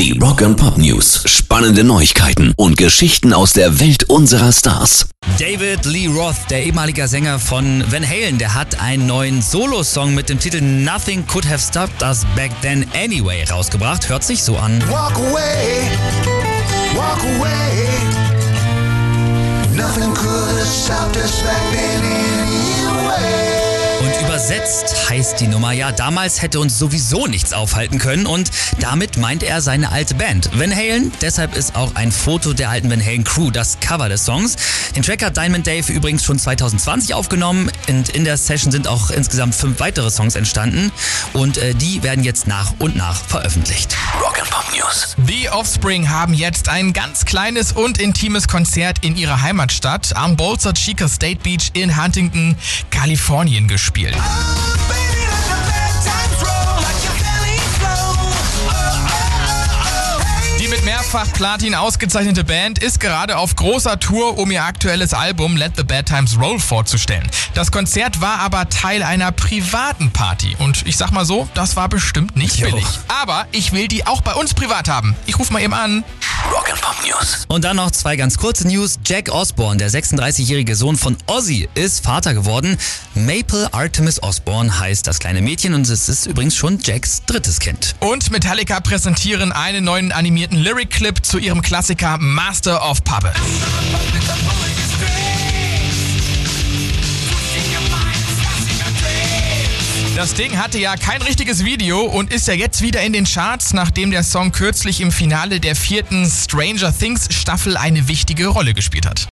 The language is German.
Die Rock and Pop News. Spannende Neuigkeiten und Geschichten aus der Welt unserer Stars. David Lee Roth, der ehemalige Sänger von Van Halen, der hat einen neuen Solo-Song mit dem Titel Nothing Could Have Stopped Us Back Then Anyway rausgebracht. Hört sich so an. Walk away, walk away. Nothing could have stopped us back then anyway. Und übersetzt heißt die Nummer, ja, damals hätte uns sowieso nichts aufhalten können und damit meint er seine alte Band. Van Halen, deshalb ist auch ein Foto der alten Van Halen Crew das Cover des Songs. Den Track hat Diamond Dave übrigens schon 2020 aufgenommen und in der Session sind auch insgesamt fünf weitere Songs entstanden und äh, die werden jetzt nach und nach veröffentlicht. Rock and Pop News. Die Offspring haben jetzt ein ganz kleines und intimes Konzert in ihrer Heimatstadt am Bolzer Chica State Beach in Huntington, Kalifornien gespielt. Baby, mehrfach Platin ausgezeichnete Band ist gerade auf großer Tour, um ihr aktuelles Album Let the Bad Times Roll vorzustellen. Das Konzert war aber Teil einer privaten Party und ich sag mal so, das war bestimmt nicht billig. Aber ich will die auch bei uns privat haben. Ich ruf mal eben an. Rock and Pop News. Und dann noch zwei ganz kurze News. Jack Osborne, der 36-jährige Sohn von Ozzy, ist Vater geworden. Maple Artemis Osborne heißt das kleine Mädchen und es ist übrigens schon Jacks drittes Kind. Und Metallica präsentieren einen neuen animierten Lyric-Clip zu ihrem Klassiker Master of Puppets. Das Ding hatte ja kein richtiges Video und ist ja jetzt wieder in den Charts, nachdem der Song kürzlich im Finale der vierten Stranger Things Staffel eine wichtige Rolle gespielt hat.